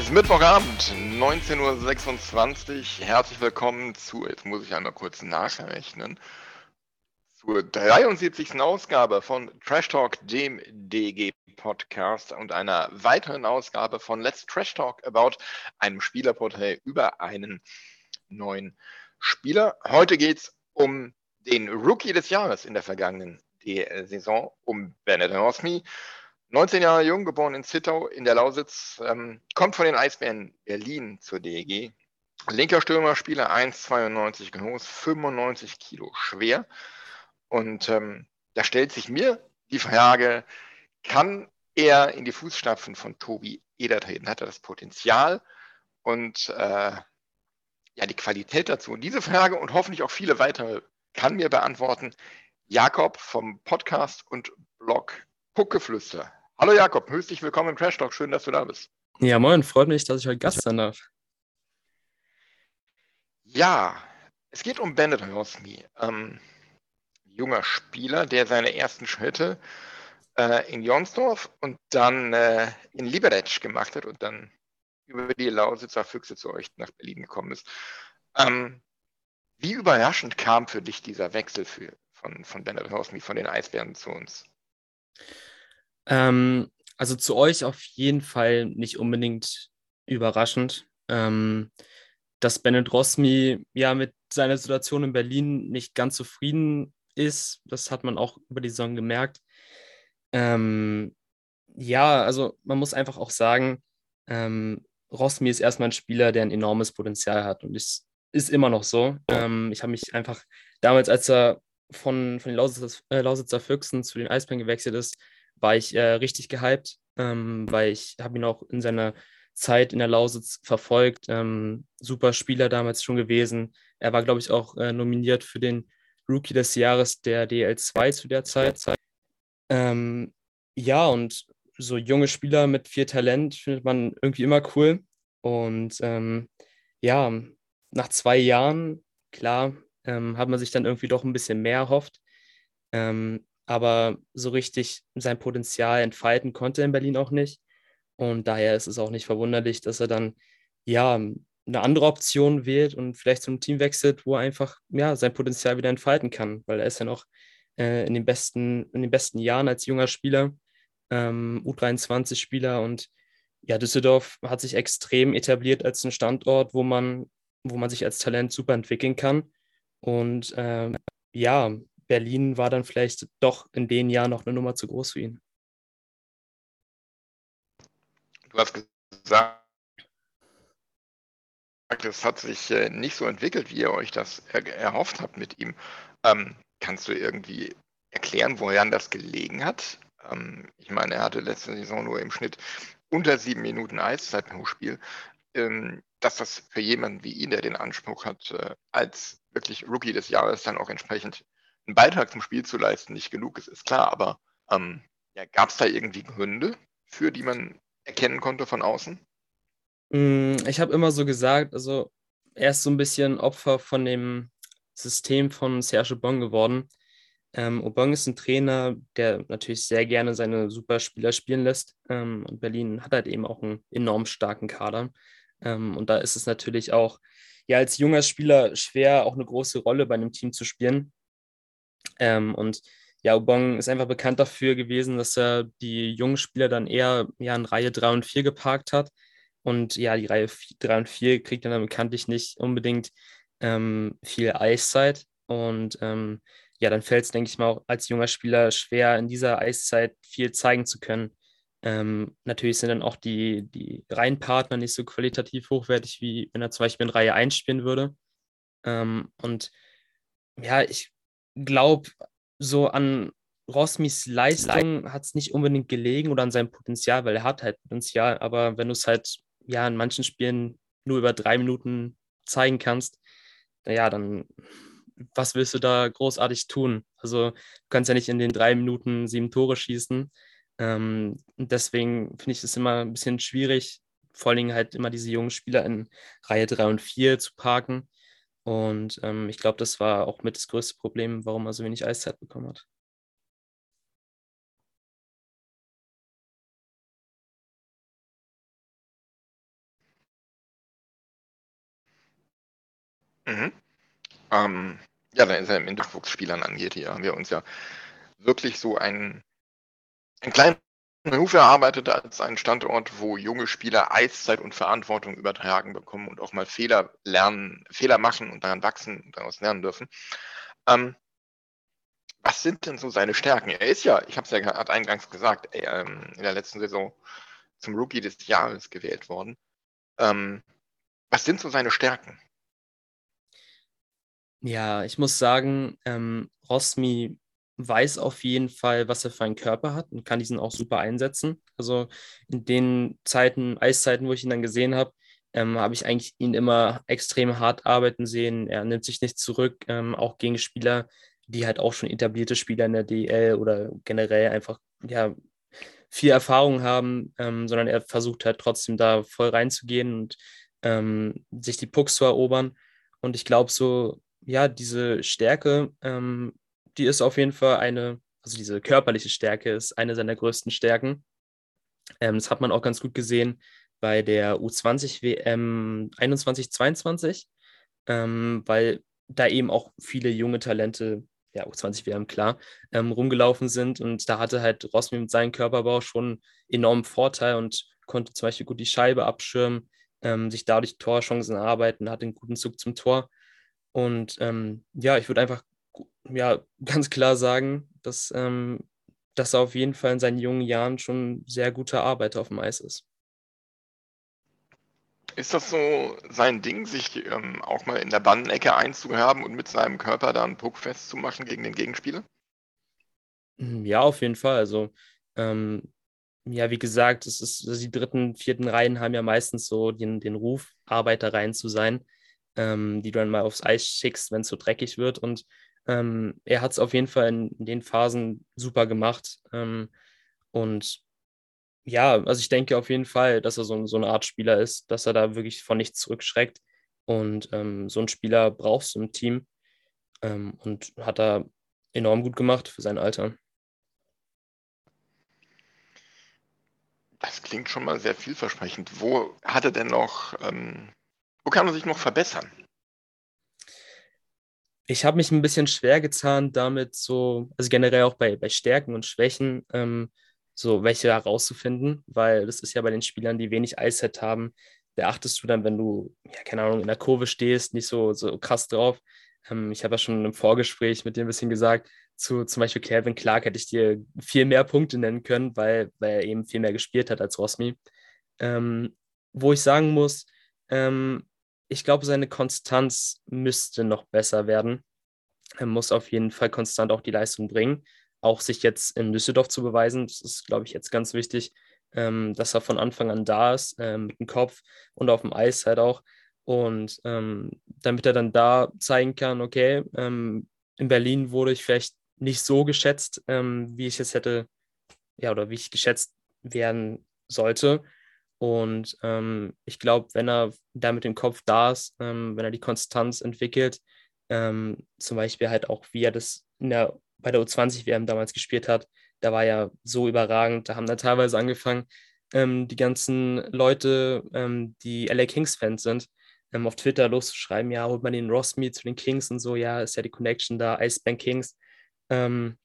Es ist Mittwochabend, 19.26 Uhr. Herzlich willkommen zu, jetzt muss ich einmal kurz nachrechnen, zur 73. Ausgabe von Trash Talk, dem DG-Podcast und einer weiteren Ausgabe von Let's Trash Talk About, einem Spielerporträt über einen neuen Spieler. Heute geht es um den Rookie des Jahres in der vergangenen Saison, um Bennett Osmi. 19 Jahre jung, geboren in Zittau in der Lausitz, ähm, kommt von den Eisbären Berlin zur DEG. Linker Stürmerspieler, 1,92 groß, 95 Kilo schwer. Und ähm, da stellt sich mir die Frage, kann er in die Fußstapfen von Tobi Eder treten? Hat er das Potenzial und äh, ja, die Qualität dazu? Und diese Frage und hoffentlich auch viele weitere kann mir beantworten Jakob vom Podcast und Blog Puckeflüster. Hallo Jakob, herzlich willkommen im Crash Talk. Schön, dass du da bist. Ja, moin, freut mich, dass ich heute Gast sein darf. Ja, es geht um Bennett Rosmi, ähm, junger Spieler, der seine ersten Schritte äh, in Jonsdorf und dann äh, in Liberec gemacht hat und dann über die Lausitzer Füchse zu euch nach Berlin gekommen ist. Ähm, wie überraschend kam für dich dieser Wechsel für, von, von Bennett Rosmi, von den Eisbären zu uns? Ähm, also zu euch auf jeden Fall nicht unbedingt überraschend. Ähm, dass Bennett Rosmi ja mit seiner Situation in Berlin nicht ganz zufrieden ist, das hat man auch über die Saison gemerkt. Ähm, ja, also man muss einfach auch sagen, ähm, Rosmi ist erstmal ein Spieler, der ein enormes Potenzial hat und ist, ist immer noch so. Ähm, ich habe mich einfach damals, als er von, von den Lausitzer, äh, Lausitzer Füchsen zu den Eisbären gewechselt ist, war ich äh, richtig gehypt, ähm, weil ich habe ihn auch in seiner Zeit in der Lausitz verfolgt. Ähm, super Spieler damals schon gewesen. Er war, glaube ich, auch äh, nominiert für den Rookie des Jahres der DL2 zu der Zeit. Ähm, ja, und so junge Spieler mit viel Talent findet man irgendwie immer cool. Und ähm, ja, nach zwei Jahren, klar, ähm, hat man sich dann irgendwie doch ein bisschen mehr erhofft. Ähm, aber so richtig sein Potenzial entfalten konnte in Berlin auch nicht. Und daher ist es auch nicht verwunderlich, dass er dann ja eine andere Option wählt und vielleicht zum Team wechselt, wo er einfach ja sein Potenzial wieder entfalten kann, weil er ist ja noch äh, in den besten in den besten Jahren als junger Spieler, ähm, U23-Spieler und ja Düsseldorf hat sich extrem etabliert als ein Standort, wo man wo man sich als Talent super entwickeln kann. Und äh, ja Berlin war dann vielleicht doch in den Jahren noch eine Nummer zu groß für ihn. Du hast gesagt, es hat sich äh, nicht so entwickelt, wie ihr euch das erhofft habt mit ihm. Ähm, kannst du irgendwie erklären, woran das gelegen hat? Ähm, ich meine, er hatte letzte Saison nur im Schnitt unter sieben Minuten Eiszeit pro Spiel. Ähm, dass das für jemanden wie ihn, der den Anspruch hat, äh, als wirklich Rookie des Jahres dann auch entsprechend einen Beitrag zum Spiel zu leisten nicht genug ist, ist klar. Aber ähm, ja, gab es da irgendwie Gründe für, die man erkennen konnte von außen? Mm, ich habe immer so gesagt, also er ist so ein bisschen Opfer von dem System von Serge Bon geworden. Ähm, Obong ist ein Trainer, der natürlich sehr gerne seine Superspieler spielen lässt. Ähm, und Berlin hat halt eben auch einen enorm starken Kader. Ähm, und da ist es natürlich auch ja als junger Spieler schwer, auch eine große Rolle bei einem Team zu spielen. Ähm, und ja, Ubong ist einfach bekannt dafür gewesen, dass er die jungen Spieler dann eher ja, in Reihe 3 und 4 geparkt hat. Und ja, die Reihe 3 und 4 kriegt dann bekanntlich nicht unbedingt ähm, viel Eiszeit. Und ähm, ja, dann fällt es, denke ich mal, auch als junger Spieler schwer, in dieser Eiszeit viel zeigen zu können. Ähm, natürlich sind dann auch die, die Reihenpartner nicht so qualitativ hochwertig, wie wenn er zum Beispiel in Reihe 1 spielen würde. Ähm, und ja, ich glaube, so an Rosmis Leistung hat es nicht unbedingt gelegen oder an seinem Potenzial, weil er hat halt Potenzial, aber wenn du es halt ja in manchen Spielen nur über drei Minuten zeigen kannst, naja, dann was willst du da großartig tun? Also du kannst ja nicht in den drei Minuten sieben Tore schießen. Ähm, deswegen finde ich es immer ein bisschen schwierig, vor allen Dingen halt immer diese jungen Spieler in Reihe 3 und 4 zu parken. Und ähm, ich glaube, das war auch mit das größte Problem, warum er so wenig Eiszeit bekommen hat. Mhm. Ähm, ja, dann ist er im Nachwuchsspielern angeht, hier haben wir uns ja wirklich so einen, einen kleinen Ruf erarbeitet als einen Standort, wo junge Spieler Eiszeit und Verantwortung übertragen bekommen und auch mal Fehler lernen, Fehler machen und daran wachsen und daraus lernen dürfen. Ähm, was sind denn so seine Stärken? Er ist ja, ich habe es ja gerade eingangs gesagt, ähm, in der letzten Saison zum Rookie des Jahres gewählt worden. Ähm, was sind so seine Stärken? Ja, ich muss sagen, ähm, Rosmi weiß auf jeden Fall, was er für einen Körper hat und kann diesen auch super einsetzen. Also in den Zeiten, Eiszeiten, wo ich ihn dann gesehen habe, ähm, habe ich eigentlich ihn immer extrem hart arbeiten sehen. Er nimmt sich nicht zurück, ähm, auch gegen Spieler, die halt auch schon etablierte Spieler in der DL oder generell einfach ja, viel Erfahrung haben, ähm, sondern er versucht halt trotzdem da voll reinzugehen und ähm, sich die Pucks zu erobern. Und ich glaube, so ja, diese Stärke, ähm, die ist auf jeden Fall eine, also diese körperliche Stärke ist eine seiner größten Stärken. Ähm, das hat man auch ganz gut gesehen bei der U20 WM 21, 22, ähm, weil da eben auch viele junge Talente, ja, U20 WM klar, ähm, rumgelaufen sind und da hatte halt Rosmi mit seinem Körperbau schon enormen Vorteil und konnte zum Beispiel gut die Scheibe abschirmen, ähm, sich dadurch Torchancen erarbeiten, hat einen guten Zug zum Tor und ähm, ja, ich würde einfach ja, ganz klar sagen, dass, ähm, dass er auf jeden Fall in seinen jungen Jahren schon sehr guter Arbeiter auf dem Eis ist. Ist das so sein Ding, sich ähm, auch mal in der Bannenecke einzuhaben und mit seinem Körper da einen Puck festzumachen gegen den Gegenspieler? Hm, ja, auf jeden Fall. Also, ähm, ja, wie gesagt, es ist, die dritten, vierten Reihen haben ja meistens so den, den Ruf, Arbeiterreihen zu sein ähm, die du dann mal aufs Eis schickst, wenn es so dreckig wird. Und ähm, er hat es auf jeden Fall in, in, den Phasen super gemacht. Ähm, und ja, also ich denke auf jeden Fall, dass er so, so eine Art Spieler ist, dass er da wirklich von nichts zurückschreckt. Und ähm, so einen Spieler brauchst du im Team. Ähm, und hat er enorm gut gemacht für sein Alter. Das klingt schon mal sehr vielversprechend. Wo hat er denn noch ähm, wo kann man sich noch verbessern? Ich habe mich ein bisschen schwer gezahnt damit, so, also generell auch bei, bei Stärken und Schwächen, ähm, so welche herauszufinden, weil das ist ja bei den Spielern, die wenig Eiszeit haben, da achtest du dann, wenn du, ja, keine Ahnung, in der Kurve stehst, nicht so, so krass drauf. Ähm, ich habe ja schon im Vorgespräch mit dir ein bisschen gesagt, zu zum Beispiel Calvin Clark hätte ich dir viel mehr Punkte nennen können, weil, weil er eben viel mehr gespielt hat als Rosmi. Ähm, wo ich sagen muss, ähm, ich glaube, seine Konstanz müsste noch besser werden. Er muss auf jeden Fall konstant auch die Leistung bringen. Auch sich jetzt in Düsseldorf zu beweisen, das ist, glaube ich, jetzt ganz wichtig, ähm, dass er von Anfang an da ist, ähm, mit dem Kopf und auf dem Eis halt auch. Und ähm, damit er dann da zeigen kann, okay, ähm, in Berlin wurde ich vielleicht nicht so geschätzt, ähm, wie ich es hätte, ja, oder wie ich geschätzt werden sollte. Und ähm, ich glaube, wenn er da mit dem Kopf da ist, ähm, wenn er die Konstanz entwickelt, ähm, zum Beispiel halt auch, wie er das der, bei der U20-WM damals gespielt hat, da war ja so überragend. Da haben da teilweise angefangen, ähm, die ganzen Leute, ähm, die LA Kings-Fans sind, ähm, auf Twitter loszuschreiben, ja, holt man den Ross Meet zu den Kings und so, ja, ist ja die Connection da, Icebank Kings. und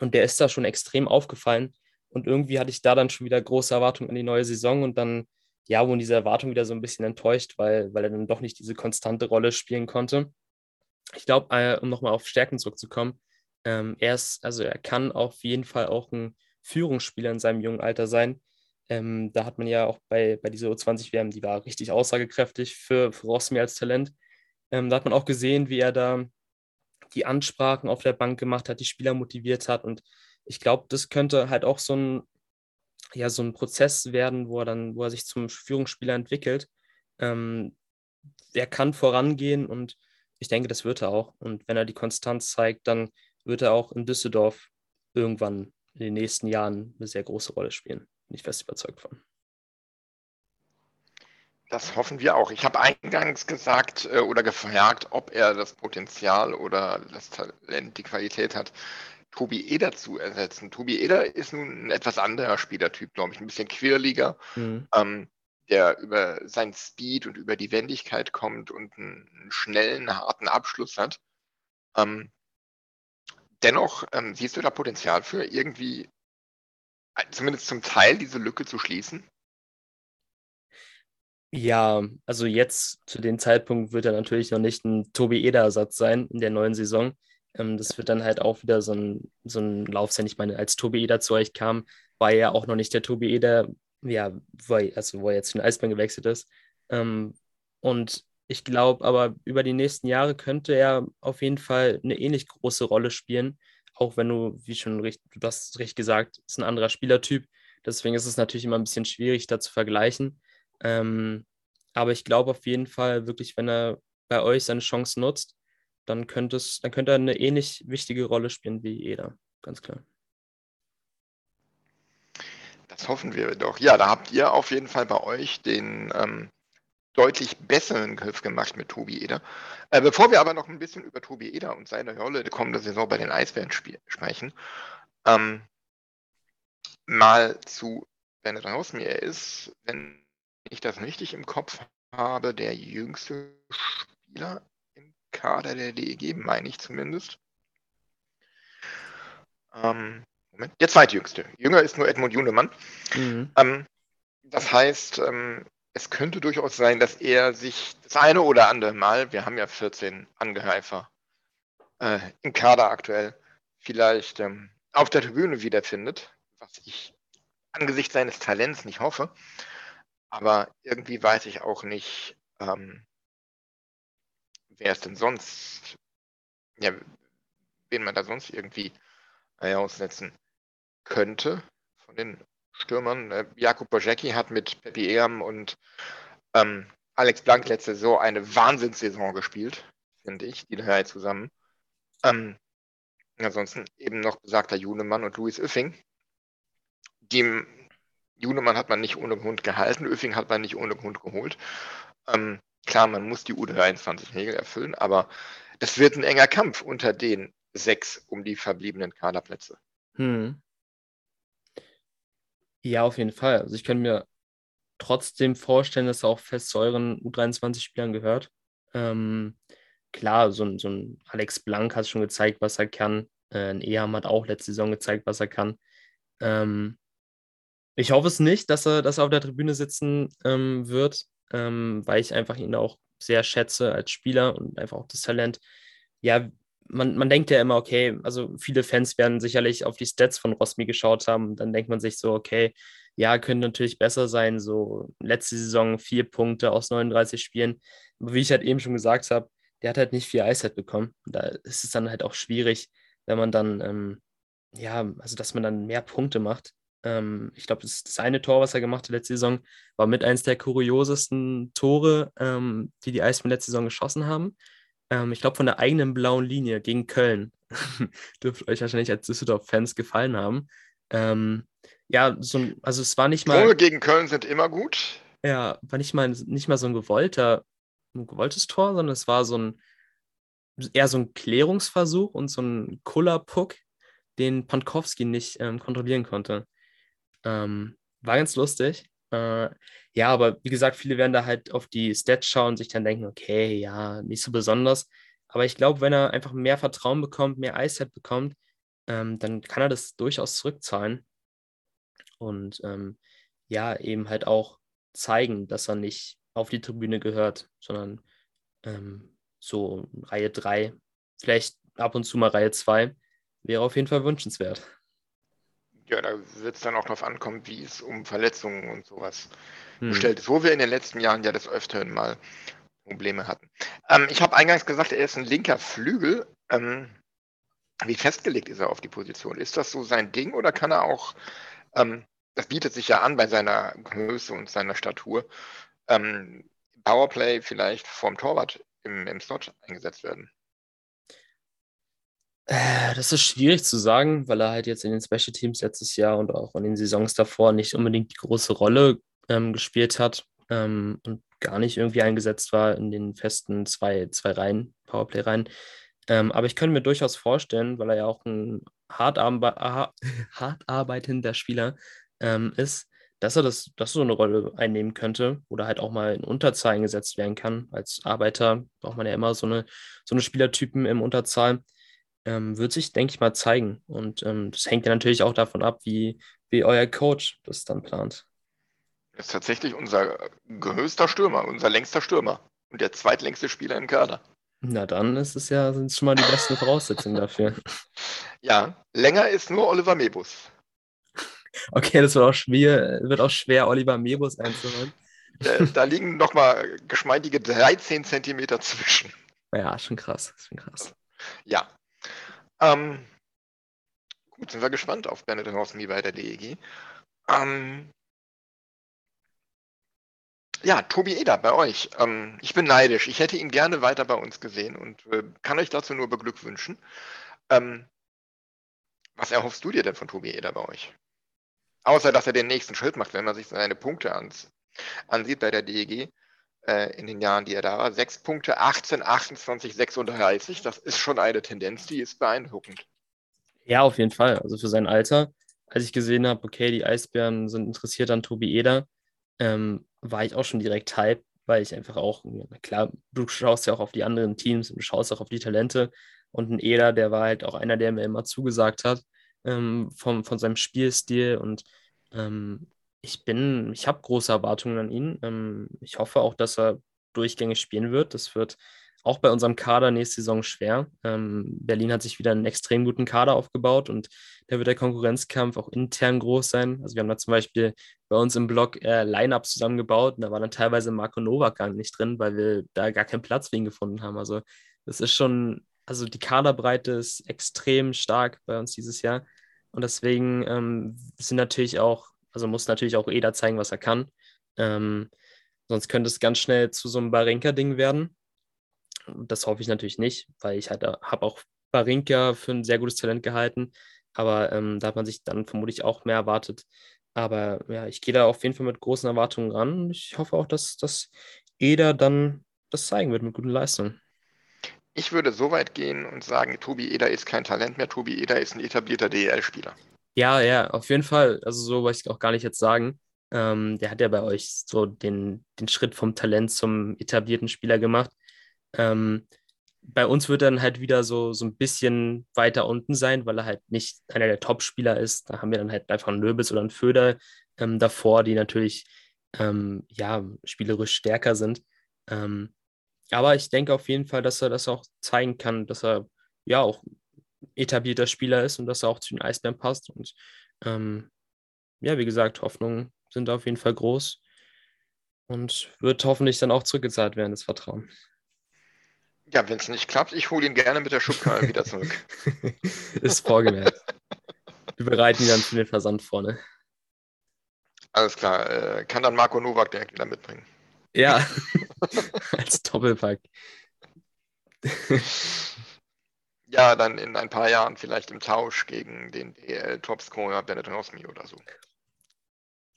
der ist da schon extrem aufgefallen. Und irgendwie hatte ich da dann schon wieder große Erwartungen an die neue Saison und dann, ja, wurden diese Erwartungen wieder so ein bisschen enttäuscht, weil, weil er dann doch nicht diese konstante Rolle spielen konnte. Ich glaube, äh, um nochmal auf Stärken zurückzukommen, ähm, er ist, also er kann auf jeden Fall auch ein Führungsspieler in seinem jungen Alter sein. Ähm, da hat man ja auch bei, bei dieser U20-WM, die war richtig aussagekräftig für, für Rossmi als Talent. Ähm, da hat man auch gesehen, wie er da die Ansprachen auf der Bank gemacht hat, die Spieler motiviert hat. Und ich glaube, das könnte halt auch so ein, ja, so ein Prozess werden, wo er dann, wo er sich zum Führungsspieler entwickelt. Ähm, er kann vorangehen und ich denke, das wird er auch. Und wenn er die Konstanz zeigt, dann wird er auch in Düsseldorf irgendwann in den nächsten Jahren eine sehr große Rolle spielen. Bin ich fest überzeugt von. Das hoffen wir auch. Ich habe eingangs gesagt äh, oder gefragt, ob er das Potenzial oder das Talent, die Qualität hat, Tobi Eder zu ersetzen. Tobi Eder ist nun ein etwas anderer Spielertyp, glaube ich, ein bisschen quirliger, mhm. ähm, der über sein Speed und über die Wendigkeit kommt und einen, einen schnellen, harten Abschluss hat. Ähm, dennoch ähm, siehst du da Potenzial für irgendwie äh, zumindest zum Teil diese Lücke zu schließen? Ja, also jetzt zu dem Zeitpunkt wird er natürlich noch nicht ein Tobi Eder-Ersatz sein in der neuen Saison. Ähm, das wird dann halt auch wieder so ein, so ein Lauf sein. Ich meine, als Tobi Eder zu euch kam, war er auch noch nicht der Tobi Eder, ja, wo er, also wo er jetzt zu den Eisbären gewechselt ist. Ähm, und ich glaube aber, über die nächsten Jahre könnte er auf jeden Fall eine ähnlich große Rolle spielen. Auch wenn du, wie schon richtig, du hast richtig gesagt, ist ein anderer Spielertyp. Deswegen ist es natürlich immer ein bisschen schwierig, da zu vergleichen. Ähm, aber ich glaube auf jeden Fall wirklich, wenn er bei euch seine Chance nutzt, dann könnte, es, dann könnte er eine ähnlich wichtige Rolle spielen wie Eder, ganz klar. Das hoffen wir doch. Ja, da habt ihr auf jeden Fall bei euch den ähm, deutlich besseren Griff gemacht mit Tobi Eder. Äh, bevor wir aber noch ein bisschen über Tobi Eder und seine Rolle der kommenden Saison bei den Eisbären sprechen, ähm, mal zu Bennett Hausmir. Er ist, wenn ich das richtig im Kopf habe, der jüngste Spieler Kader der DEG, meine ich zumindest. Ähm, Moment, der zweitjüngste. Jünger ist nur Edmund Junemann. Mhm. Ähm, das heißt, ähm, es könnte durchaus sein, dass er sich das eine oder andere Mal, wir haben ja 14 Angreifer äh, im Kader aktuell, vielleicht ähm, auf der Tribüne wiederfindet, was ich angesichts seines Talents nicht hoffe. Aber irgendwie weiß ich auch nicht, ähm, wer es denn sonst, ja, wen man da sonst irgendwie äh, aussetzen könnte von den Stürmern. Äh, Jakub Bojecki hat mit Pepi Eam und ähm, Alex Blank letzte Saison eine Wahnsinnssaison gespielt, finde ich, die drei zusammen. Ähm, ansonsten eben noch besagter Junemann und Luis Öffing, die Junemann hat man nicht ohne Grund gehalten, Öfing hat man nicht ohne Grund geholt. Ähm, klar, man muss die U23-Regel erfüllen, aber das wird ein enger Kampf unter den sechs um die verbliebenen Kaderplätze. Hm. Ja, auf jeden Fall. Also ich könnte mir trotzdem vorstellen, dass er auch fest zu euren U23-Spielern gehört. Ähm, klar, so ein, so ein Alex Blank hat schon gezeigt, was er kann. Äh, ein Eham hat auch letzte Saison gezeigt, was er kann. Ähm, ich hoffe es nicht, dass er, dass er auf der Tribüne sitzen ähm, wird, ähm, weil ich einfach ihn auch sehr schätze als Spieler und einfach auch das Talent. Ja, man, man denkt ja immer, okay, also viele Fans werden sicherlich auf die Stats von Rosmi geschaut haben und dann denkt man sich so, okay, ja, könnte natürlich besser sein, so letzte Saison vier Punkte aus 39 Spielen. Aber wie ich halt eben schon gesagt habe, der hat halt nicht viel Eiszeit bekommen. Da ist es dann halt auch schwierig, wenn man dann, ähm, ja, also dass man dann mehr Punkte macht. Ähm, ich glaube, das, das, eine Tor, was er gemacht hat letzte Saison, war mit eines der kuriosesten Tore, ähm, die die Eisbären letzte Saison geschossen haben. Ähm, ich glaube, von der eigenen blauen Linie gegen Köln. Dürfte euch wahrscheinlich als Düsseldorf-Fans gefallen haben. Ähm, ja, so ein, also es war nicht mal. Tore gegen Köln sind immer gut. Ja, war nicht mal, nicht mal so ein gewollter, ein gewolltes Tor, sondern es war so ein eher so ein Klärungsversuch und so ein Kullerpuck, den Pankowski nicht ähm, kontrollieren konnte. Ähm, war ganz lustig. Äh, ja, aber wie gesagt, viele werden da halt auf die Stats schauen und sich dann denken, okay, ja, nicht so besonders. Aber ich glaube, wenn er einfach mehr Vertrauen bekommt, mehr Eiszeit bekommt, ähm, dann kann er das durchaus zurückzahlen. Und ähm, ja, eben halt auch zeigen, dass er nicht auf die Tribüne gehört, sondern ähm, so Reihe 3, vielleicht ab und zu mal Reihe 2, wäre auf jeden Fall wünschenswert. Ja, da wird es dann auch darauf ankommen, wie es um Verletzungen und sowas hm. bestellt ist. Wo wir in den letzten Jahren ja des Öfteren mal Probleme hatten. Ähm, ich habe eingangs gesagt, er ist ein linker Flügel. Ähm, wie festgelegt ist er auf die Position? Ist das so sein Ding oder kann er auch, ähm, das bietet sich ja an bei seiner Größe und seiner Statur, ähm, Powerplay vielleicht vom Torwart im, im Slot eingesetzt werden? Äh, das ist schwierig zu sagen, weil er halt jetzt in den Special Teams letztes Jahr und auch in den Saisons davor nicht unbedingt die große Rolle ähm, gespielt hat ähm, und gar nicht irgendwie eingesetzt war in den festen zwei, zwei Reihen, Powerplay-Reihen. Ähm, aber ich könnte mir durchaus vorstellen, weil er ja auch ein hart, arbe hart arbeitender Spieler ähm, ist, dass er das, das so eine Rolle einnehmen könnte oder halt auch mal in Unterzahl eingesetzt werden kann. Als Arbeiter braucht man ja immer so eine, so eine Spielertypen im Unterzahl ähm, wird sich, denke ich mal, zeigen. Und ähm, das hängt ja natürlich auch davon ab, wie, wie euer Coach das dann plant. Das ist tatsächlich unser größter Stürmer, unser längster Stürmer und der zweitlängste Spieler im Kader. Na dann ist es ja, sind schon mal die besten Voraussetzungen dafür. Ja, länger ist nur Oliver Mebus. Okay, das wird auch schwer, wird auch schwer Oliver Mebus einzuholen. Da, da liegen nochmal geschmeidige 13 Zentimeter zwischen. Ja, schon krass, schon krass. Ja, ähm, gut, sind wir gespannt auf Bennett Horsmi bei der DEG. Ähm, ja, Tobi Eder bei euch. Ähm, ich bin neidisch. Ich hätte ihn gerne weiter bei uns gesehen und äh, kann euch dazu nur beglückwünschen. Ähm, was erhoffst du dir denn von Tobi Eder bei euch? Außer, dass er den nächsten Schritt macht, wenn man sich seine Punkte ans, ansieht bei der DEG äh, in den Jahren, die er da war. Sechs Punkte, 18, 28, 36. Das ist schon eine Tendenz, die ist beeindruckend. Ja, auf jeden Fall. Also für sein Alter, als ich gesehen habe, okay, die Eisbären sind interessiert an Tobi Eder, ähm, war ich auch schon direkt hype, weil ich einfach auch, klar, du schaust ja auch auf die anderen Teams und du schaust auch auf die Talente. Und ein Eder, der war halt auch einer, der mir immer zugesagt hat, ähm, vom, von seinem Spielstil und ähm, ich bin, ich habe große Erwartungen an ihn. Ähm, ich hoffe auch, dass er durchgängig spielen wird. Das wird auch bei unserem Kader nächste Saison schwer. Ähm, Berlin hat sich wieder einen extrem guten Kader aufgebaut und da wird der Konkurrenzkampf auch intern groß sein. Also wir haben da zum Beispiel bei uns im Blog äh, Line-Up zusammengebaut und da war dann teilweise Marco Novak gar nicht drin, weil wir da gar keinen Platz für ihn gefunden haben. Also das ist schon, also die Kaderbreite ist extrem stark bei uns dieses Jahr. Und deswegen ähm, sind natürlich auch also muss natürlich auch Eder zeigen, was er kann. Ähm, sonst könnte es ganz schnell zu so einem Barinka-Ding werden. Das hoffe ich natürlich nicht, weil ich halt, äh, habe auch Barinka für ein sehr gutes Talent gehalten. Aber ähm, da hat man sich dann vermutlich auch mehr erwartet. Aber ja, ich gehe da auf jeden Fall mit großen Erwartungen ran. Ich hoffe auch, dass, dass Eder dann das zeigen wird mit guten Leistungen. Ich würde so weit gehen und sagen, Tobi Eder ist kein Talent mehr. Tobi Eder ist ein etablierter DEL-Spieler. Ja, ja, auf jeden Fall. Also so wollte ich auch gar nicht jetzt sagen. Ähm, der hat ja bei euch so den, den Schritt vom Talent zum etablierten Spieler gemacht. Ähm, bei uns wird er dann halt wieder so, so ein bisschen weiter unten sein, weil er halt nicht einer der Top-Spieler ist. Da haben wir dann halt einfach einen Löbels oder einen Föder ähm, davor, die natürlich ähm, ja, spielerisch stärker sind. Ähm, aber ich denke auf jeden Fall, dass er das auch zeigen kann, dass er ja auch etablierter Spieler ist und dass er auch zu den Eisbären passt. Und ähm, ja, wie gesagt, Hoffnungen sind auf jeden Fall groß und wird hoffentlich dann auch zurückgezahlt werden, das Vertrauen. Ja, wenn es nicht klappt, ich hole ihn gerne mit der Schubkarre wieder zurück. ist vorgemerkt. Wir bereiten ihn dann für den Versand vorne. Alles klar. Äh, kann dann Marco Nowak direkt wieder mitbringen. Ja, als Doppelpack. Ja, dann in ein paar Jahren vielleicht im Tausch gegen den DL-Topscorer Benetton Osmi oder so.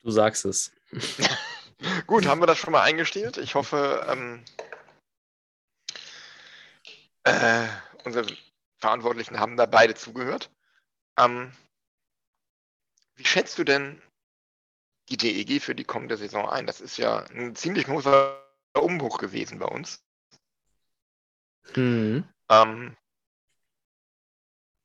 Du sagst es. Gut, haben wir das schon mal eingestellt? Ich hoffe, ähm, äh, unsere Verantwortlichen haben da beide zugehört. Ähm, wie schätzt du denn die DEG für die kommende Saison ein? Das ist ja ein ziemlich großer Umbruch gewesen bei uns. Mhm. Ähm,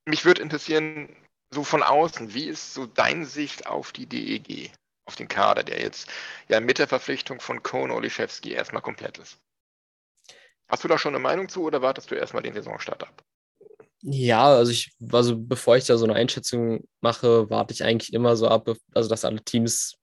mich würde interessieren, so von außen, wie ist so deine Sicht auf die DEG, auf den Kader, der jetzt ja mit der Verpflichtung von Kohn Oliszewski erstmal komplett ist? Hast du da schon eine Meinung zu oder wartest du erstmal den Saisonstart ab? Ja, also ich, also bevor ich da so eine Einschätzung mache, warte ich eigentlich immer so ab, also dass alle Teams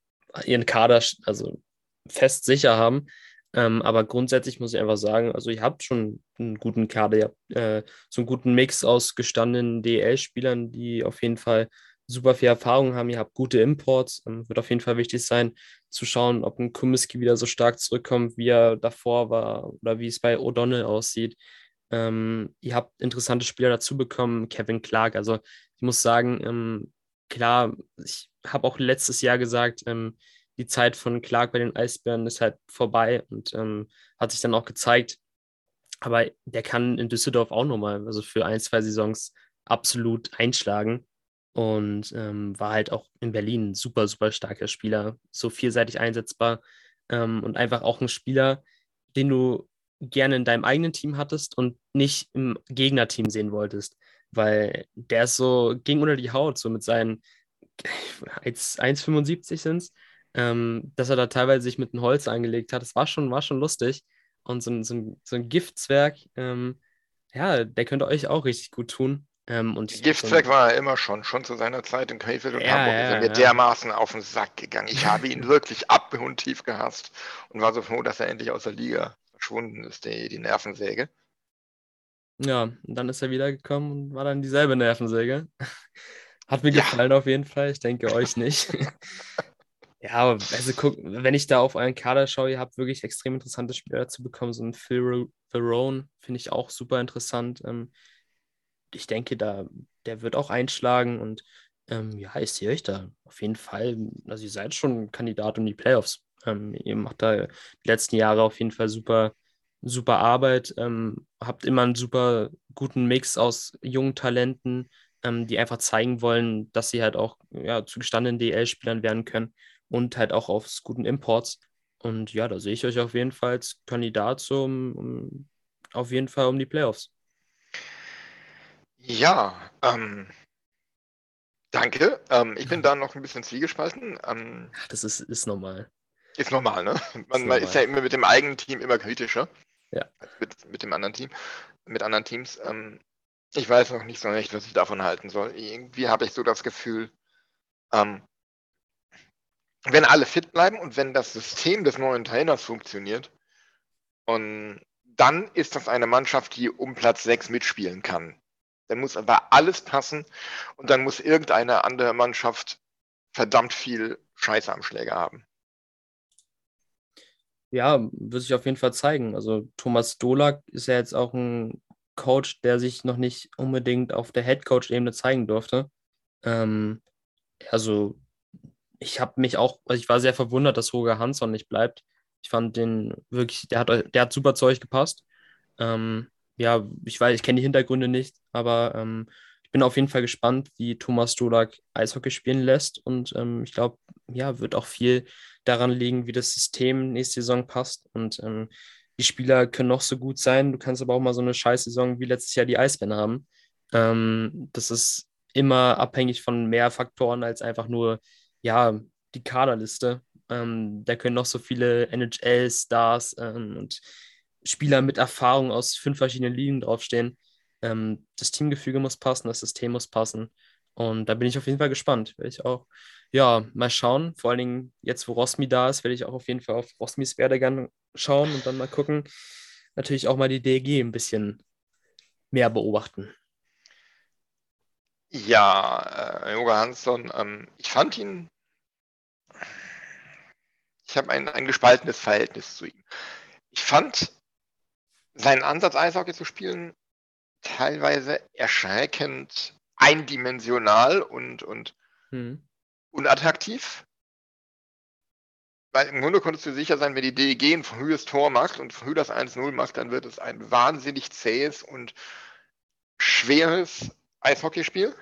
ihren Kader also fest sicher haben. Ähm, aber grundsätzlich muss ich einfach sagen, also ihr habt schon einen guten Kader, ihr habt äh, so einen guten Mix aus gestandenen DL-Spielern, die auf jeden Fall super viel Erfahrung haben. Ihr habt gute Imports. Ähm, wird auf jeden Fall wichtig sein, zu schauen, ob ein Kumiski wieder so stark zurückkommt, wie er davor war oder wie es bei O'Donnell aussieht. Ähm, ihr habt interessante Spieler dazu bekommen, Kevin Clark. Also ich muss sagen, ähm, klar, ich habe auch letztes Jahr gesagt, ähm, die Zeit von Clark bei den Eisbären ist halt vorbei und ähm, hat sich dann auch gezeigt. Aber der kann in Düsseldorf auch nochmal, also für ein, zwei Saisons absolut einschlagen und ähm, war halt auch in Berlin ein super, super starker Spieler, so vielseitig einsetzbar ähm, und einfach auch ein Spieler, den du gerne in deinem eigenen Team hattest und nicht im Gegnerteam sehen wolltest, weil der ist so, ging unter die Haut, so mit seinen 1,75 sind es, ähm, dass er da teilweise sich mit dem Holz angelegt hat. Das war schon, war schon lustig. Und so ein, so ein, so ein Giftzwerg, ähm, ja, der könnte euch auch richtig gut tun. Ähm, und Giftzwerg so war er immer schon, schon zu seiner Zeit in Krefeld und ja, Hamburg ja, ist er mir ja. dermaßen auf den Sack gegangen. Ich habe ihn wirklich abgrundtief gehasst und war so froh, dass er endlich aus der Liga verschwunden ist, die, die Nervensäge. Ja, und dann ist er wiedergekommen und war dann dieselbe Nervensäge. Hat mir gefallen auf jeden Fall, ich denke euch nicht. Ja, also guck, wenn ich da auf euren Kader schaue, ihr habt wirklich extrem interessante Spieler dazu bekommen. So ein Phil Verone finde ich auch super interessant. Ähm, ich denke, da, der wird auch einschlagen und ja, ich sehe euch da auf jeden Fall. Also, ihr seid schon Kandidat um die Playoffs. Ähm, ihr macht da die letzten Jahre auf jeden Fall super, super Arbeit. Ähm, habt immer einen super guten Mix aus jungen Talenten, die einfach zeigen wollen, dass sie halt auch ja, zu gestandenen DL-Spielern werden können und halt auch aufs guten Imports. Und ja, da sehe ich euch auf jeden Fall als Kandidat zum, um, auf jeden Fall um die Playoffs. Ja, ähm, danke. Ähm, ich bin da noch ein bisschen zwiegespalten. Ähm, das ist, ist normal. Ist normal, ne? Man ist, normal. ist ja immer mit dem eigenen Team immer kritischer. Ja. Mit, mit dem anderen Team, mit anderen Teams. Ähm, ich weiß noch nicht so recht, was ich davon halten soll. Irgendwie habe ich so das Gefühl, ähm, wenn alle fit bleiben und wenn das System des neuen Trainers funktioniert, und dann ist das eine Mannschaft, die um Platz 6 mitspielen kann. Dann muss aber alles passen und dann muss irgendeine andere Mannschaft verdammt viel Scheiße am Schläger haben. Ja, wird sich auf jeden Fall zeigen. Also Thomas Dolak ist ja jetzt auch ein Coach, der sich noch nicht unbedingt auf der Head Coach Ebene zeigen durfte. Ähm, also ich habe mich auch, also ich war sehr verwundert, dass Roger Hansson nicht bleibt. Ich fand den wirklich, der hat, der hat super zu euch gepasst. Ähm, ja, ich weiß, ich kenne die Hintergründe nicht, aber ähm, ich bin auf jeden Fall gespannt, wie Thomas Stolak Eishockey spielen lässt. Und ähm, ich glaube, ja, wird auch viel daran liegen, wie das System nächste Saison passt. Und ähm, die Spieler können noch so gut sein. Du kannst aber auch mal so eine Scheißsaison wie letztes Jahr die Eisbären haben. Ähm, das ist immer abhängig von mehr Faktoren als einfach nur ja, die Kaderliste. Ähm, da können noch so viele NHL-Stars ähm, und Spieler mit Erfahrung aus fünf verschiedenen Ligen draufstehen. Ähm, das Teamgefüge muss passen, das System muss passen. Und da bin ich auf jeden Fall gespannt. Werde ich auch, ja, mal schauen. Vor allen Dingen jetzt, wo Rosmi da ist, werde ich auch auf jeden Fall auf Rosmis Werdegang schauen und dann mal gucken. Natürlich auch mal die DG ein bisschen mehr beobachten. Ja, äh, Yoga Hansson, ähm, ich fand ihn, ich habe ein, ein gespaltenes Verhältnis zu ihm. Ich fand seinen Ansatz, Eishockey zu spielen, teilweise erschreckend eindimensional und, und hm. unattraktiv. Weil im Grunde konntest du sicher sein, wenn die DEG ein frühes Tor macht und früh das 1-0 macht, dann wird es ein wahnsinnig zähes und schweres Eishockeyspiel.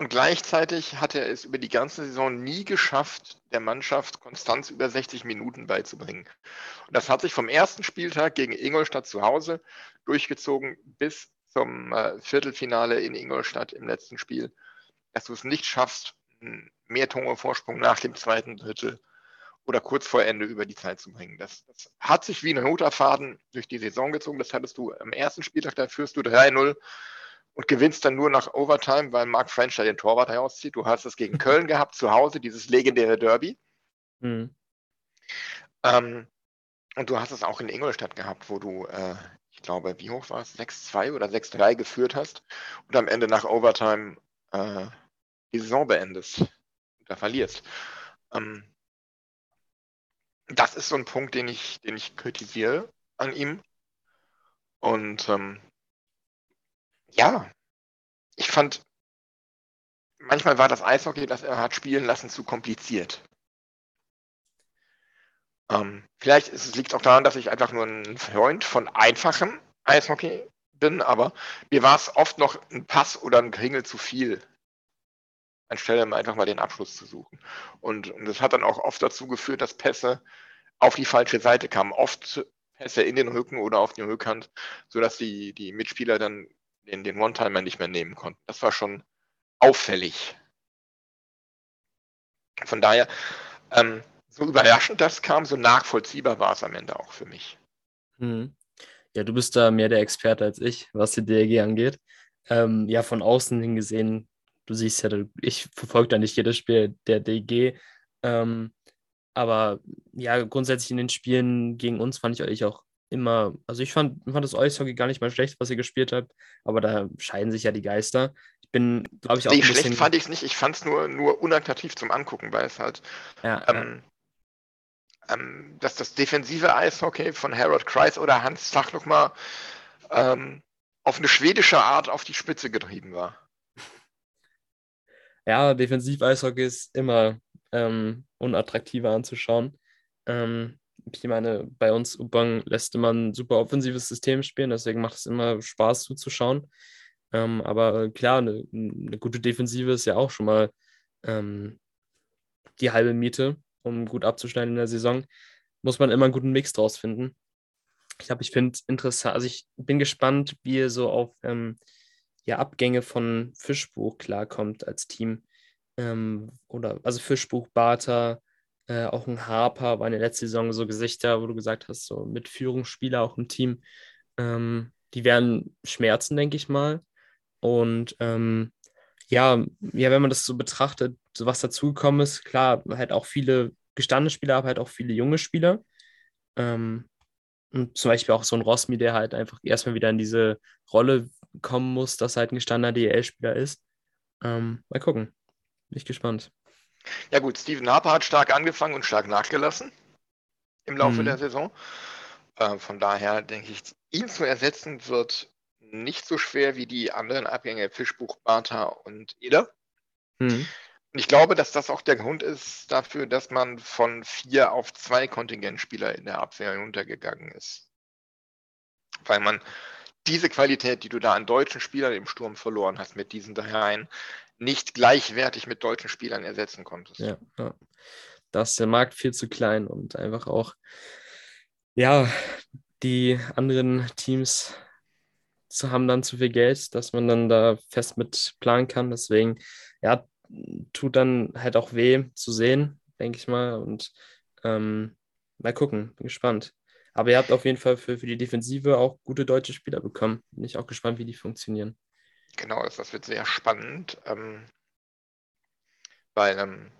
Und gleichzeitig hat er es über die ganze Saison nie geschafft, der Mannschaft Konstanz über 60 Minuten beizubringen. Und das hat sich vom ersten Spieltag gegen Ingolstadt zu Hause durchgezogen bis zum äh, Viertelfinale in Ingolstadt im letzten Spiel, dass du es nicht schaffst, mehr Tore Vorsprung nach dem zweiten Drittel oder kurz vor Ende über die Zeit zu bringen. Das, das hat sich wie ein roter Faden durch die Saison gezogen. Das hattest du am ersten Spieltag, da führst du 3-0 und gewinnst dann nur nach Overtime, weil Mark French da den Torwart herauszieht. Du hast es gegen Köln gehabt, zu Hause, dieses legendäre Derby. Mhm. Ähm, und du hast es auch in Ingolstadt gehabt, wo du, äh, ich glaube, wie hoch war es? 6-2 oder 6-3 geführt hast und am Ende nach Overtime äh, die Saison beendest oder verlierst. Ähm, das ist so ein Punkt, den ich, den ich kritisiere an ihm. Und ähm, ja, ich fand, manchmal war das Eishockey, das er hat spielen lassen, zu kompliziert. Ähm, vielleicht liegt es auch daran, dass ich einfach nur ein Freund von einfachem Eishockey bin, aber mir war es oft noch ein Pass oder ein Kringel zu viel, anstelle einfach mal den Abschluss zu suchen. Und, und das hat dann auch oft dazu geführt, dass Pässe auf die falsche Seite kamen. Oft Pässe in den Rücken oder auf die Rückhand, sodass die, die Mitspieler dann den, den One-Timer nicht mehr nehmen konnten. Das war schon auffällig. Von daher, ähm, so überraschend das kam, so nachvollziehbar war es am Ende auch für mich. Hm. Ja, du bist da mehr der Experte als ich, was die DRG angeht. Ähm, ja, von außen hingesehen, du siehst ja, ich verfolge da nicht jedes Spiel der DG. Ähm, aber ja, grundsätzlich in den Spielen gegen uns fand ich euch auch immer, also ich fand, fand das Eishockey gar nicht mal schlecht, was ihr gespielt habt, aber da scheiden sich ja die Geister. Ich bin, glaube ich, auch. Nee, schlecht bisschen... fand ich es nicht, ich fand es nur, nur unattraktiv zum Angucken, weil es halt. Ja, ähm, ja. Ähm, dass das defensive Eishockey von Harold Kreis oder Hans Zach nochmal ähm, auf eine schwedische Art auf die Spitze getrieben war. Ja, Defensiv-Eishockey ist immer ähm, unattraktiver anzuschauen. Ähm, ich meine, bei uns Ubang lässt man ein super offensives System spielen, deswegen macht es immer Spaß zuzuschauen. Ähm, aber klar, eine, eine, gute Defensive ist ja auch schon mal ähm, die halbe Miete, um gut abzuschneiden in der Saison. Muss man immer einen guten Mix draus finden. Ich glaube, ich finde es interessant, also ich bin gespannt, wie ihr so auf ähm, ja, Abgänge von Fischbuch klarkommt als Team. Ähm, oder also Fischbuch, Barter, äh, auch ein Harper war in der letzten Saison so Gesichter, wo du gesagt hast, so mit Führungsspieler auch im Team. Ähm, die werden schmerzen, denke ich mal. Und ähm, ja, ja, wenn man das so betrachtet, so was dazugekommen ist, klar, halt auch viele gestandene Spieler, aber halt auch viele junge Spieler. Ähm, und zum Beispiel auch so ein Rosmi, der halt einfach erstmal wieder in diese Rolle kommen muss, dass er halt ein gestandener DL-Spieler ist. Ähm, mal gucken. Bin ich gespannt. Ja gut, Steven Harper hat stark angefangen und stark nachgelassen im Laufe mhm. der Saison. Äh, von daher denke ich, ihn zu ersetzen wird nicht so schwer wie die anderen Abgänge Fischbuch, Bartha und Eder. Mhm. Ich glaube, dass das auch der Grund ist dafür, dass man von vier auf zwei Kontingentspieler in der Abwehr hinuntergegangen ist. Weil man diese Qualität, die du da an deutschen Spielern im Sturm verloren hast, mit diesen dreien, nicht gleichwertig mit deutschen Spielern ersetzen konntest. Ja, ja. Da ist der Markt viel zu klein und einfach auch, ja, die anderen Teams haben dann zu viel Geld, dass man dann da fest mit planen kann. Deswegen, ja, tut dann halt auch weh zu sehen, denke ich mal. Und ähm, mal gucken, bin gespannt. Aber ihr habt auf jeden Fall für, für die Defensive auch gute deutsche Spieler bekommen. Bin ich auch gespannt, wie die funktionieren. Genau, das wird sehr spannend, ähm, weil ähm,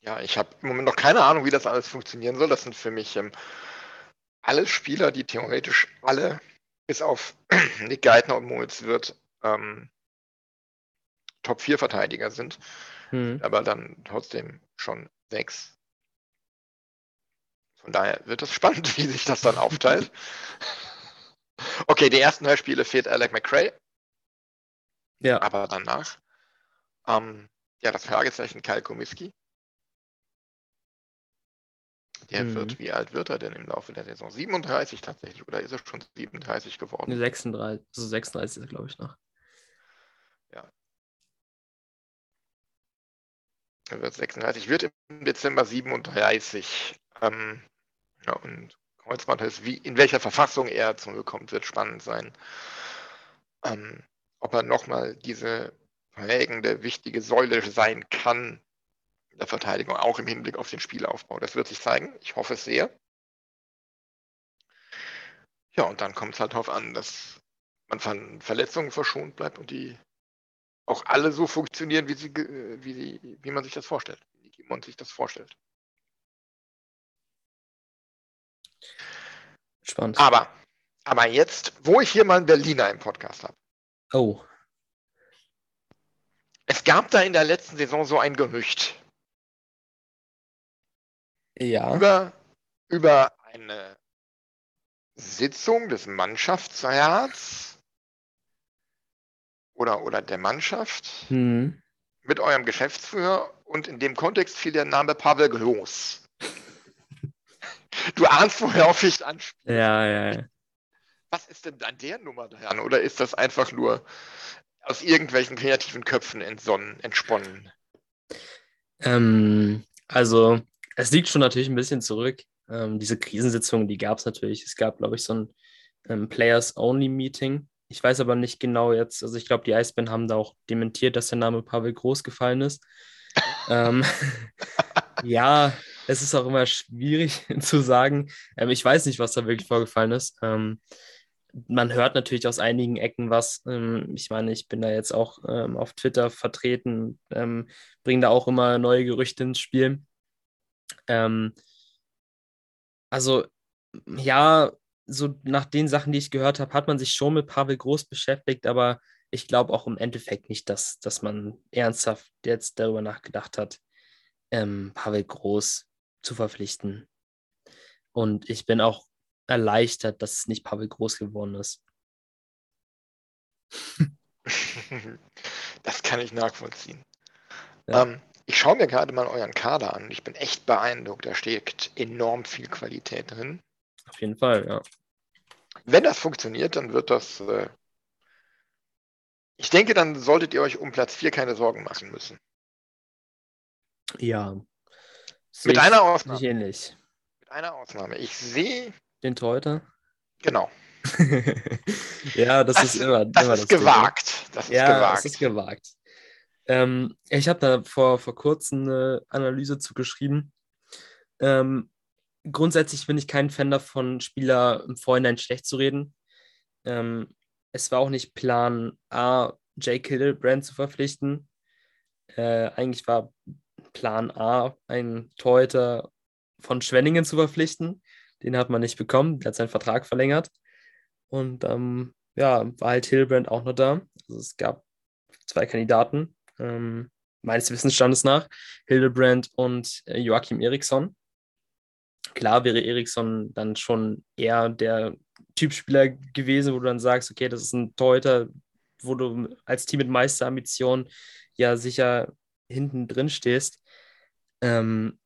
ja, ich habe im Moment noch keine Ahnung, wie das alles funktionieren soll. Das sind für mich ähm, alle Spieler, die theoretisch alle, bis auf Nick Geithner und Moritz Wirth, ähm, Top-4-Verteidiger sind, hm. aber dann trotzdem schon sechs. Von daher wird es spannend, wie sich das dann aufteilt. okay, die ersten drei Spiele fehlt Alec McRae. Ja. Aber danach, ähm, ja, das Fragezeichen Kyle Komiski. Der mhm. wird, wie alt wird er denn im Laufe der Saison? 37 tatsächlich, oder ist er schon 37 geworden? 36, also 36 ist er, glaube ich, noch. Ja. Er wird 36, wird im Dezember 37. Ähm, ja, und Kreuzband ist, wie, in welcher Verfassung er zurückkommt, wird spannend sein. Ähm, ob er nochmal diese prägende, wichtige Säule sein kann in der Verteidigung, auch im Hinblick auf den Spielaufbau. Das wird sich zeigen. Ich hoffe es sehr. Ja, und dann kommt es halt darauf an, dass man von Verletzungen verschont bleibt und die auch alle so funktionieren, wie, sie, wie, sie, wie man sich das vorstellt, wie man sich das vorstellt. Spannend. Aber, aber jetzt, wo ich hier mal einen Berliner im Podcast habe. Oh. Es gab da in der letzten Saison so ein Gerücht Ja. über, über eine Sitzung des Mannschaftsrats oder, oder der Mannschaft Hm. mit eurem Geschäftsführer und in dem Kontext fiel der Name Pavel Groß. Du ahnst, worauf ich anspiele. Ja, ja, ja. Was ist denn an der Nummer dran? Oder ist das einfach nur aus irgendwelchen kreativen Köpfen entsonnen, entsponnen? Ähm, also, es liegt schon natürlich ein bisschen zurück. Ähm, diese Krisensitzung, die gab es natürlich. Es gab, glaube ich, so ein ähm, Players-Only-Meeting. Ich weiß aber nicht genau jetzt, also ich glaube, die Eisbären haben da auch dementiert, dass der Name Pavel Groß gefallen ist. ähm, ja, es ist auch immer schwierig zu sagen. Ähm, ich weiß nicht, was da wirklich vorgefallen ist. Ähm, man hört natürlich aus einigen Ecken was. Ähm, ich meine, ich bin da jetzt auch ähm, auf Twitter vertreten, ähm, bringe da auch immer neue Gerüchte ins Spiel. Also, ja, so nach den Sachen, die ich gehört habe, hat man sich schon mit Pavel Groß beschäftigt, aber ich glaube auch im Endeffekt nicht, dass, dass man ernsthaft jetzt darüber nachgedacht hat, ähm, Pavel Groß zu verpflichten. Und ich bin auch erleichtert, dass es nicht Pavel Groß geworden ist. Das kann ich nachvollziehen. Ja. Ähm, ich schaue mir gerade mal euren Kader an. Ich bin echt beeindruckt. Da steckt enorm viel Qualität drin. Auf jeden Fall, ja. Wenn das funktioniert, dann wird das. Äh ich denke, dann solltet ihr euch um Platz 4 keine Sorgen machen müssen. Ja. Mit ich- einer Ausnahme. ich ähnlich. Mit einer Ausnahme. Ich sehe, Den Torhüter? genau. ja, das, Das, ist immer, das immer ist Thema. gewagt. Das ist Ja, gewagt. es ist gewagt. Ähm, ich habe da vor, vor kurzem eine Analyse zugeschrieben. Ähm, grundsätzlich bin ich kein Fan davon, Spieler im Vorhinein schlecht zu reden. Ähm, es war auch nicht Plan A, Jake Hildebrand zu verpflichten. Äh, eigentlich war Plan A, einen Torhüter von Schwenningen zu verpflichten. Den hat man nicht bekommen, der hat seinen Vertrag verlängert. Und ähm, ja, war halt Hildebrand auch noch da. Also es gab zwei Kandidaten, ähm, meines Wissensstandes nach, Hildebrand und äh, Joachim Eriksson. Klar wäre Eriksson dann schon eher der Typspieler gewesen, wo du dann sagst, okay, das ist ein Torhüter, wo du als Team mit Meisterambitionen ja sicher hinten drin stehst. Ähm,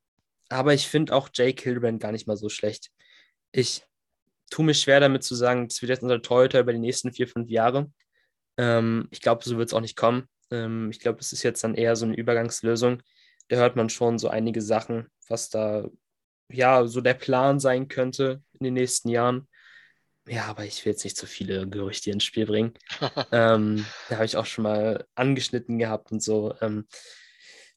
aber ich finde auch Jake Hildebrand gar nicht mal so schlecht. Ich tue mich schwer damit zu sagen, das wird jetzt unser Torhüter über die nächsten vier, fünf Jahre. Ähm, ich glaube, so wird es auch nicht kommen. Ähm, ich glaube, es ist jetzt dann eher so eine Übergangslösung. Da hört man schon so einige Sachen, was da ja so der Plan sein könnte in den nächsten Jahren. Ja, aber ich will jetzt nicht so viele Gerüchte ins Spiel bringen. ähm, da habe ich auch schon mal angeschnitten gehabt und so. Ähm,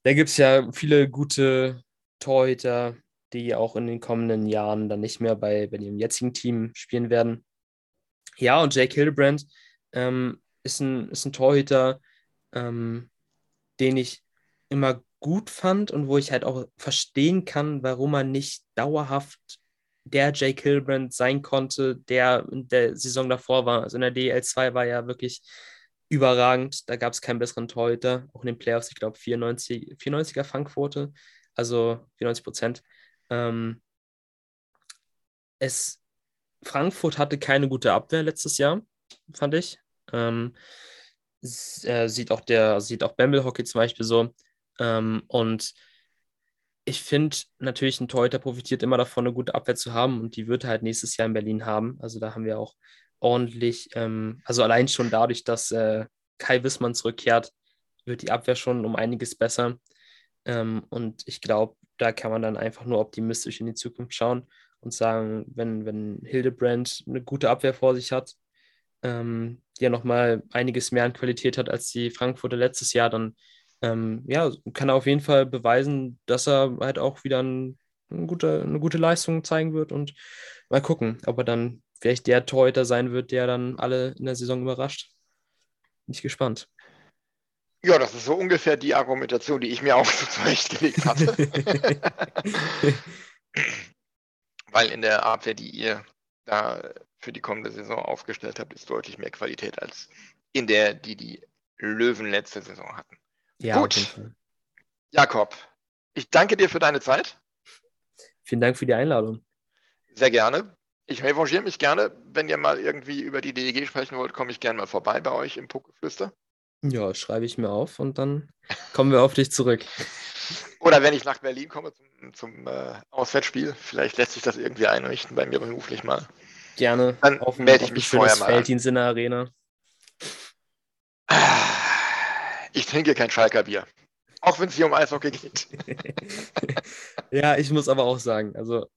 da gibt es ja viele gute Torhüter, die auch in den kommenden Jahren dann nicht mehr bei, bei dem jetzigen Team spielen werden. Ja, und Jake Hildebrand ähm, ist, ein, ist ein Torhüter, ähm, den ich immer gut fand und wo ich halt auch verstehen kann, warum er nicht dauerhaft der Jake Hildebrand sein konnte, der in der Saison davor war. Also in der DL2 war er wirklich überragend. Da gab es keinen besseren Torhüter. Auch in den Playoffs, ich glaube, 94, 94er Fangquote, also 94 Prozent. Ähm, es, Frankfurt hatte keine gute Abwehr letztes Jahr, fand ich. Ähm, äh, sieht auch der, sieht auch Bamble Hockey zum Beispiel so. Ähm, und ich finde natürlich, ein Torhüter profitiert immer davon, eine gute Abwehr zu haben und die wird halt nächstes Jahr in Berlin haben. Also da haben wir auch ordentlich, ähm, also allein schon dadurch, dass äh, Kai Wissmann zurückkehrt, wird die Abwehr schon um einiges besser. Ähm, und ich glaube, da kann man dann einfach nur optimistisch in die Zukunft schauen und sagen, wenn, wenn Hildebrand eine gute Abwehr vor sich hat, ähm, die ja nochmal einiges mehr an Qualität hat als die Frankfurter letztes Jahr, dann ähm, ja, kann er auf jeden Fall beweisen, dass er halt auch wieder ein, ein gute, eine gute Leistung zeigen wird und mal gucken, ob er dann vielleicht der Torhüter sein wird, der dann alle in der Saison überrascht. Bin ich gespannt. Ja, das ist so ungefähr die Argumentation, die ich mir auch so zurechtgelegt hatte. Weil in der Abwehr, die ihr da für die kommende Saison aufgestellt habt, ist deutlich mehr Qualität als in der, die die Löwen letzte Saison hatten. Ja, Gut. Jakob, ich danke dir für deine Zeit. Vielen Dank für die Einladung. Sehr gerne. Ich revanchiere mich gerne. Wenn ihr mal irgendwie über die DEG sprechen wollt, komme ich gerne mal vorbei bei euch im Pokeflüster. Ja, schreibe ich mir auf und dann kommen wir auf dich zurück. Oder wenn ich nach Berlin komme zum, zum äh, Auswärtsspiel, vielleicht lässt sich das irgendwie einrichten bei mir beruflich mal. Gerne Dann auf melde ich mich vorher mal. Felddienst in der Arena. Ich trinke kein Schalker Bier. Auch wenn es hier um Eishockey geht. ja, ich muss aber auch sagen, also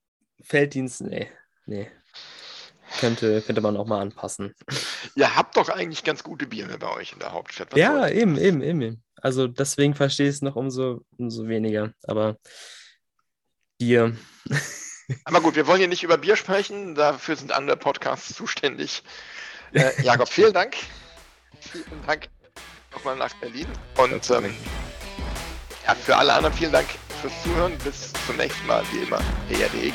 Felddienst, nee, nee. Könnte, könnte man auch mal anpassen. Ihr habt doch eigentlich ganz gute Biere bei euch in der Hauptstadt. Was Ja, eben, eben, eben. Also deswegen verstehe ich es noch umso, umso weniger. Aber Bier, Aber gut, wir wollen hier nicht über Bier sprechen. Dafür sind andere Podcasts zuständig. Äh, Jakob, vielen Dank. Vielen Dank nochmal nach Berlin. Und ähm, ja, für alle anderen vielen Dank fürs Zuhören. Bis zum nächsten Mal, wie immer, ERDEG.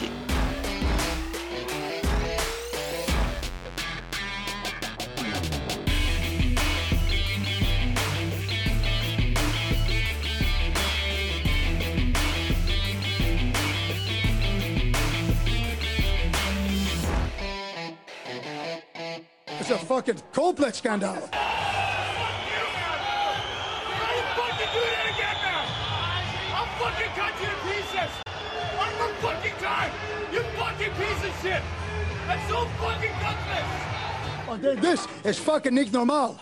It's a fucking Coldplay scandal. Fucking piece of shit. That's so fucking gutless. Okay, this is fucking nicht normal.